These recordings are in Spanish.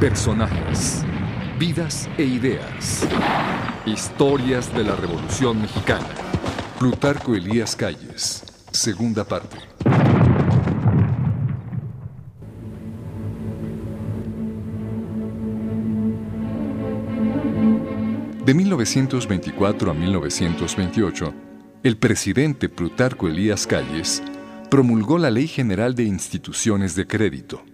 Personajes, vidas e ideas. Historias de la Revolución Mexicana. Plutarco Elías Calles, segunda parte. De 1924 a 1928, el presidente Plutarco Elías Calles promulgó la Ley General de Instituciones de Crédito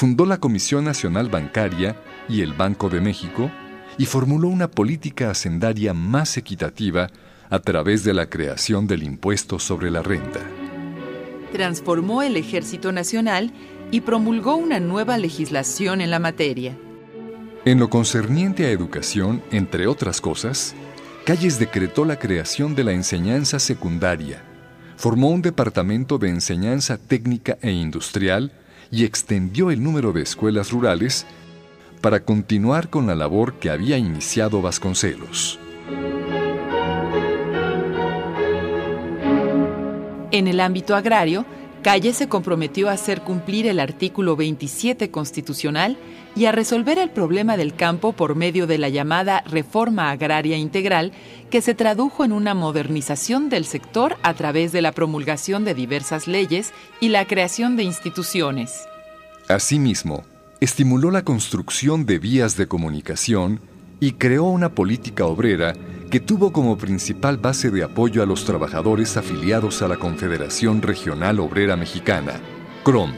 fundó la Comisión Nacional Bancaria y el Banco de México y formuló una política hacendaria más equitativa a través de la creación del impuesto sobre la renta. Transformó el Ejército Nacional y promulgó una nueva legislación en la materia. En lo concerniente a educación, entre otras cosas, Calles decretó la creación de la enseñanza secundaria, formó un departamento de enseñanza técnica e industrial y extendió el número de escuelas rurales para continuar con la labor que había iniciado Vasconcelos. En el ámbito agrario, Calle se comprometió a hacer cumplir el artículo 27 constitucional y a resolver el problema del campo por medio de la llamada Reforma Agraria Integral, que se tradujo en una modernización del sector a través de la promulgación de diversas leyes y la creación de instituciones. Asimismo, estimuló la construcción de vías de comunicación y creó una política obrera que tuvo como principal base de apoyo a los trabajadores afiliados a la Confederación Regional Obrera Mexicana, CROM.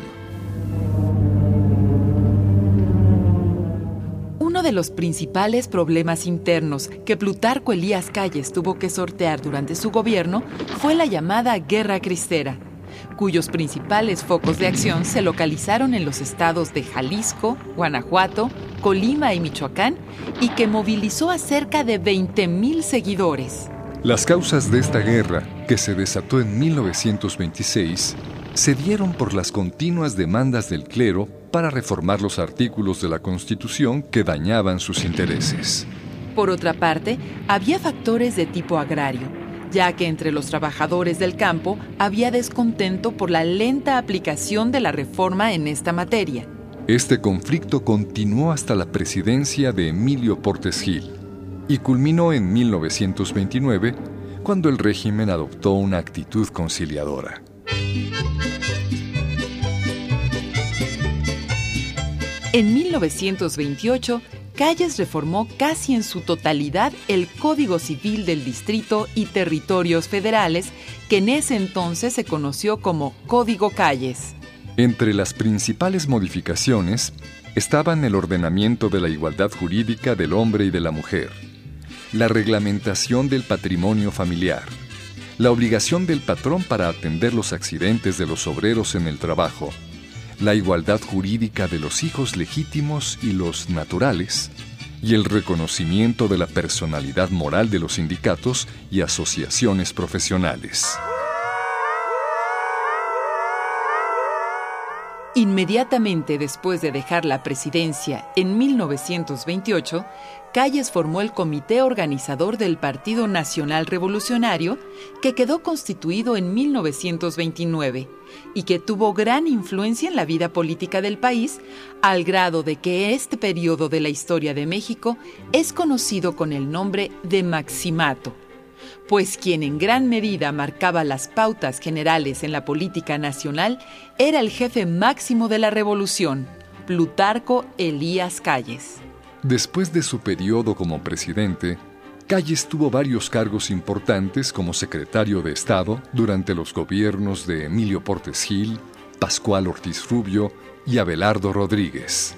Uno de los principales problemas internos que Plutarco Elías Calles tuvo que sortear durante su gobierno fue la llamada Guerra Cristera cuyos principales focos de acción se localizaron en los estados de Jalisco, Guanajuato, Colima y Michoacán, y que movilizó a cerca de 20.000 seguidores. Las causas de esta guerra, que se desató en 1926, se dieron por las continuas demandas del clero para reformar los artículos de la Constitución que dañaban sus intereses. Por otra parte, había factores de tipo agrario, ya que entre los trabajadores del campo había descontento por la lenta aplicación de la reforma en esta materia. Este conflicto continuó hasta la presidencia de Emilio Portes Gil y culminó en 1929 cuando el régimen adoptó una actitud conciliadora. En 1928, Calles reformó casi en su totalidad el Código Civil del Distrito y Territorios Federales, que en ese entonces se conoció como Código Calles. Entre las principales modificaciones estaban el ordenamiento de la igualdad jurídica del hombre y de la mujer, la reglamentación del patrimonio familiar, la obligación del patrón para atender los accidentes de los obreros en el trabajo, la igualdad jurídica de los hijos legítimos y los naturales, y el reconocimiento de la personalidad moral de los sindicatos y asociaciones profesionales. Inmediatamente después de dejar la presidencia en 1928, Calles formó el comité organizador del Partido Nacional Revolucionario, que quedó constituido en 1929 y que tuvo gran influencia en la vida política del país, al grado de que este periodo de la historia de México es conocido con el nombre de Maximato pues quien en gran medida marcaba las pautas generales en la política nacional era el jefe máximo de la revolución, Plutarco Elías Calles. Después de su periodo como presidente, Calles tuvo varios cargos importantes como secretario de Estado durante los gobiernos de Emilio Portes Gil, Pascual Ortiz Rubio y Abelardo Rodríguez.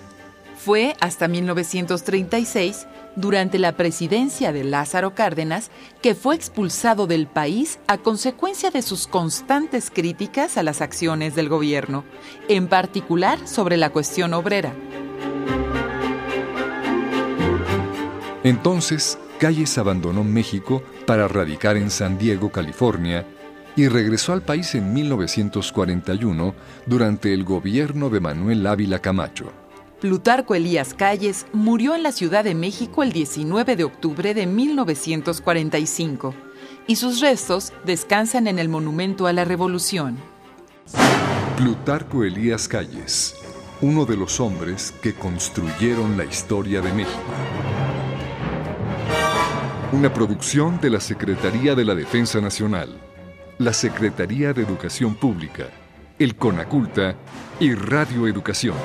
Fue hasta 1936, durante la presidencia de Lázaro Cárdenas, que fue expulsado del país a consecuencia de sus constantes críticas a las acciones del gobierno, en particular sobre la cuestión obrera. Entonces, Calles abandonó México para radicar en San Diego, California, y regresó al país en 1941 durante el gobierno de Manuel Ávila Camacho. Plutarco Elías Calles murió en la Ciudad de México el 19 de octubre de 1945 y sus restos descansan en el Monumento a la Revolución. Plutarco Elías Calles, uno de los hombres que construyeron la historia de México. Una producción de la Secretaría de la Defensa Nacional, la Secretaría de Educación Pública, el CONACULTA y Radio Educación.